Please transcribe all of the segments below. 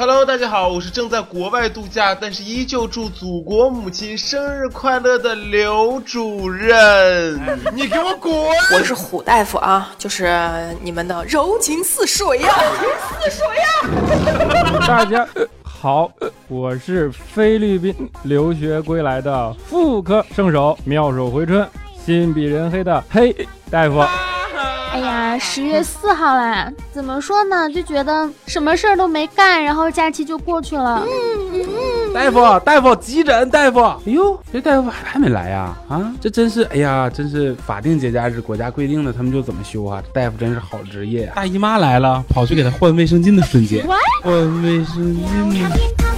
Hello，大家好，我是正在国外度假，但是依旧祝祖国母亲生日快乐的刘主任。你给我滚！我是虎大夫啊，就是你们的柔情似水呀，似水呀。大家好，我是菲律宾留学归来的妇科圣手，妙手回春，心比人黑的黑大夫。十月四号啦，怎么说呢？就觉得什么事儿都没干，然后假期就过去了。嗯嗯大夫，大夫，急诊，大夫。哎呦，这大夫还没来呀？啊，这真是，哎呀，真是法定节假日，国家规定的，他们就怎么休啊？大夫真是好职业呀！大姨妈来了，跑去给他换卫生巾的瞬间，换卫生巾。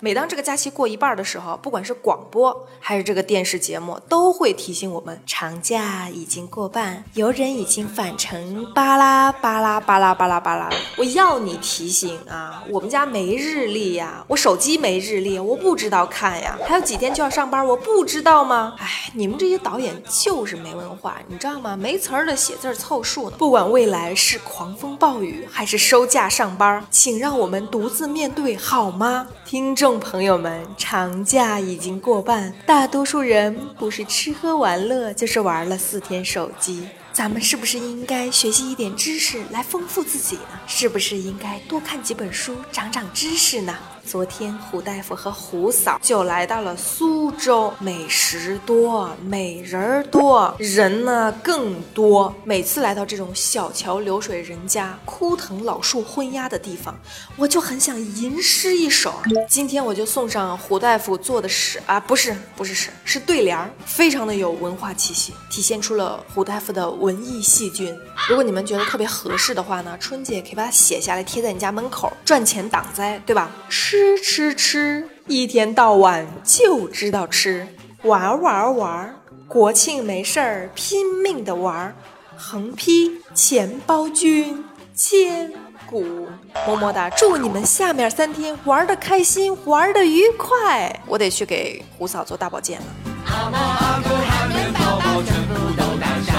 每当这个假期过一半的时候，不管是广播还是这个电视节目，都会提醒我们长假已经过半，游人已经返程，巴拉巴拉巴拉巴拉巴拉。我要你提醒啊！我们家没日历呀，我手机没日历，我不知道看呀。还有几天就要上班，我不知道吗？哎，你们这些导演就是没文化，你知道吗？没词儿的写字凑数呢。不管未来是狂风暴雨还是收假上班，请让我们独自面对好吗？听众。朋友们，长假已经过半，大多数人不是吃喝玩乐，就是玩了四天手机。咱们是不是应该学习一点知识来丰富自己呢？是不是应该多看几本书，长长知识呢？昨天胡大夫和胡嫂就来到了苏州，美食多，美人多，人呢更多。每次来到这种小桥流水人家、枯藤老树昏鸦的地方，我就很想吟诗一首。今天我就送上胡大夫做的诗啊，不是不是诗，是对联儿，非常的有文化气息，体现出了胡大夫的文艺细菌。如果你们觉得特别合适的话呢，春节可以把它写下来贴在你家门口，赚钱挡灾，对吧？诗。吃吃吃，一天到晚就知道吃，玩玩玩，国庆没事儿拼命的玩，横批钱包君千古，么么哒！祝你们下面三天玩的开心，玩的愉快。我得去给胡嫂做大保健了。阿阿狗海绵宝宝全部都带上，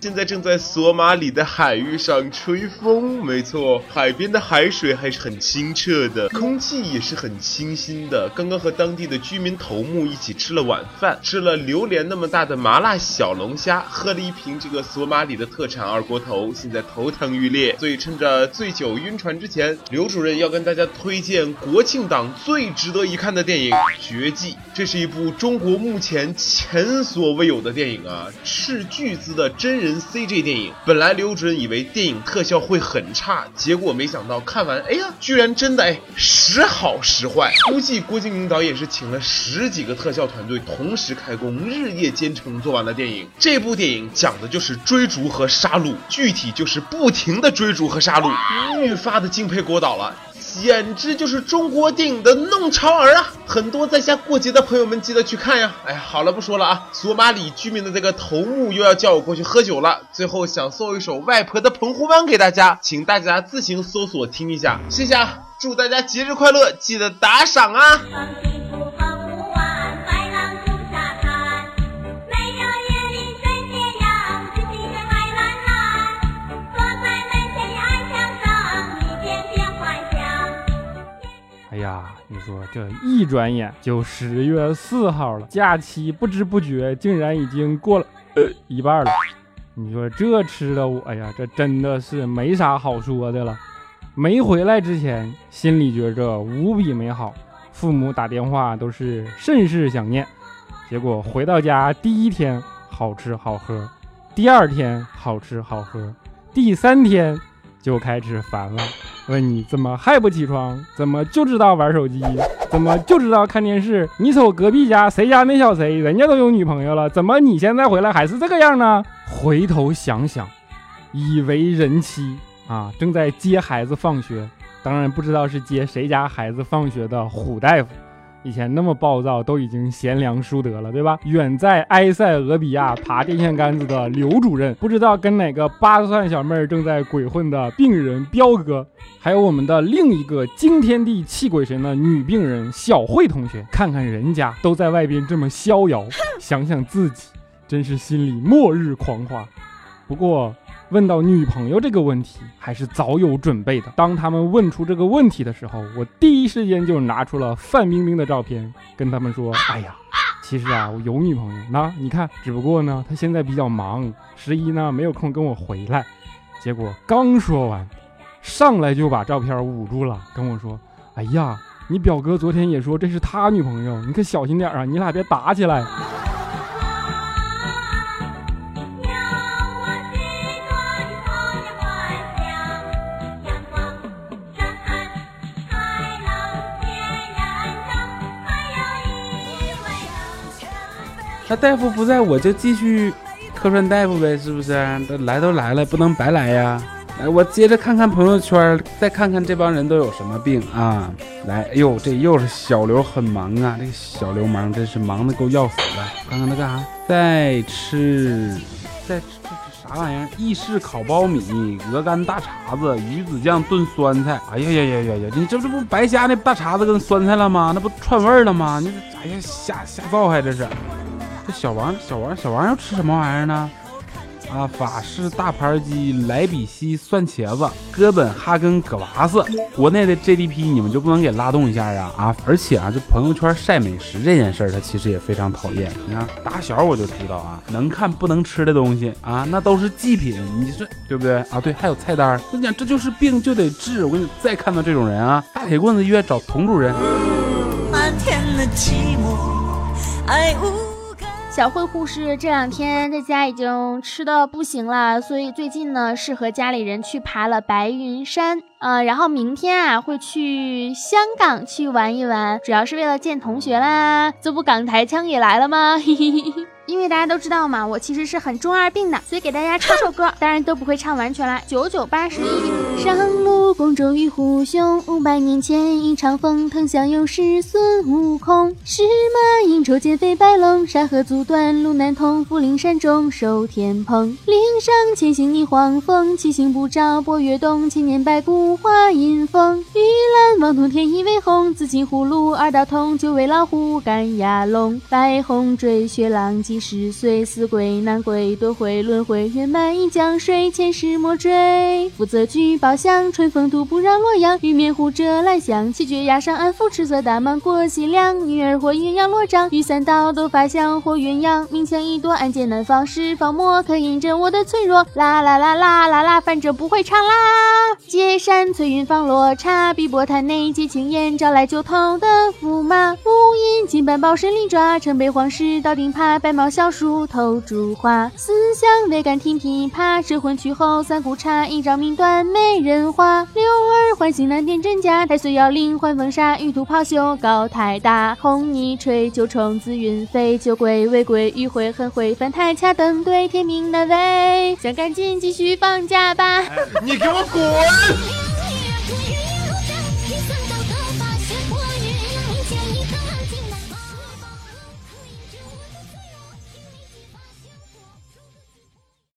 现在正在索马里的海域上吹风，没错，海边的海水还是很清澈的，空气也是很清新的。刚刚和当地的居民头目一起吃了晚饭，吃了榴莲那么大的麻辣小龙虾，喝了一瓶这个索马里的特产二锅头，现在头疼欲裂。所以趁着醉酒晕船之前，刘主任要跟大家推荐国庆档最值得一看的电影《绝技》。这是一部中国目前前所未有的电影啊，斥巨资的真人。CG 电影本来刘主任以为电影特效会很差，结果没想到看完，哎呀，居然真的哎时好时坏。估计郭敬明导演是请了十几个特效团队同时开工，日夜兼程做完了电影。这部电影讲的就是追逐和杀戮，具体就是不停的追逐和杀戮，愈发的敬佩郭导了。简直就是中国电影的弄潮儿啊！很多在家过节的朋友们记得去看呀！哎呀，好了不说了啊，索马里居民的这个头目又要叫我过去喝酒了。最后想送一首《外婆的澎湖湾》给大家，请大家自行搜索听一下，谢谢啊！祝大家节日快乐，记得打赏啊！你说这一转眼就十月四号了，假期不知不觉竟然已经过了一半了。你说这吃的我，哎呀，这真的是没啥好说的了。没回来之前，心里觉着无比美好，父母打电话都是甚是想念。结果回到家第一天好吃好喝，第二天好吃好喝，第三天就开始烦了。问你怎么还不起床？怎么就知道玩手机？怎么就知道看电视？你瞅隔壁家谁家那小谁，人家都有女朋友了，怎么你现在回来还是这个样呢？回头想想，以为人妻啊，正在接孩子放学，当然不知道是接谁家孩子放学的虎大夫。以前那么暴躁，都已经贤良淑德了，对吧？远在埃塞俄比亚爬电线杆子的刘主任，不知道跟哪个八蒜小妹儿正在鬼混的病人彪哥，还有我们的另一个惊天地泣鬼神的女病人小慧同学，看看人家都在外边这么逍遥，想想自己，真是心里末日狂花。不过问到女朋友这个问题，还是早有准备的。当他们问出这个问题的时候，我第一时间就拿出了范冰冰的照片，跟他们说：“哎呀，其实啊，我有女朋友，那你看，只不过呢，她现在比较忙，十一呢没有空跟我回来。”结果刚说完，上来就把照片捂住了，跟我说：“哎呀，你表哥昨天也说这是他女朋友，你可小心点啊，你俩别打起来。”那大夫不在我就继续客串大夫呗，是不是？都来都来了，不能白来呀！来，我接着看看朋友圈，再看看这帮人都有什么病啊！来，哎呦，这又是小刘很忙啊，这个小流氓真是忙得够要死的。看看他干啥？在吃，在吃这这啥玩意儿？意式烤苞米、鹅肝大碴子、鱼子酱炖酸菜。哎呀呀呀呀呀！你这这不白瞎那大碴子跟酸菜了吗？那不串味儿了吗？你这哎呀瞎瞎造还这是？这小王，小王，小王要吃什么玩意儿呢？啊，法式大盘鸡、莱比锡蒜茄子、哥本哈根葛娃斯，国内的 GDP 你们就不能给拉动一下啊？啊，而且啊，这朋友圈晒美食这件事儿，他其实也非常讨厌。你看，打小我就知道啊，能看不能吃的东西啊，那都是祭品，你说对不对啊？对，还有菜单。我跟你讲，这就是病就得治。我跟你再看到这种人啊，大铁棍子医院找佟主任。漫天的寂寞，爱无。小慧护士这两天在家已经吃的不行了，所以最近呢是和家里人去爬了白云山，呃，然后明天啊会去香港去玩一玩，主要是为了见同学啦。这不港台腔也来了吗？嘿嘿嘿嘿。因为大家都知道嘛，我其实是很中二病的，所以给大家唱首歌，当然都不会唱完全啦。九九八十一，上路公周与虎熊，五百年前一场风，腾相又是孙悟空，石马应酬见飞白龙，山河阻断路难通，福陵山中收天蓬，岭上前行逆黄风，七星不照波月洞，千年白骨化阴风，玉兰望通天意为红，紫金葫芦二道通，九尾老虎赶鸭龙，白虹坠雪浪迹。十岁死鬼难归，多回轮回圆满一江水，前世莫追。负责举宝箱，春风度不让洛阳。玉面虎遮兰香，七绝崖上安抚赤色大蟒过西凉。女儿火鸳鸯罗帐，玉三刀斗法香火鸳鸯。明枪易躲，暗箭难防，十方魔可印证我的脆弱。啦啦啦啦啦啦，反正不会唱啦。借山翠云放落茶，碧波潭内结青烟，招来九头的驸马。乌阴金斑宝神利爪，城北黄石倒钉耙，白毛。小鼠偷珠花，思乡未敢听琵琶。失魂曲后三顾茶，一朝命断美人花。六耳环心难辨真假，太岁摇铃换风沙。玉兔泡袖高台大，红泥吹九重紫云飞。酒鬼未归欲回恨会，翻台恰等对天命难违。想赶紧继续放假吧！你给我滚！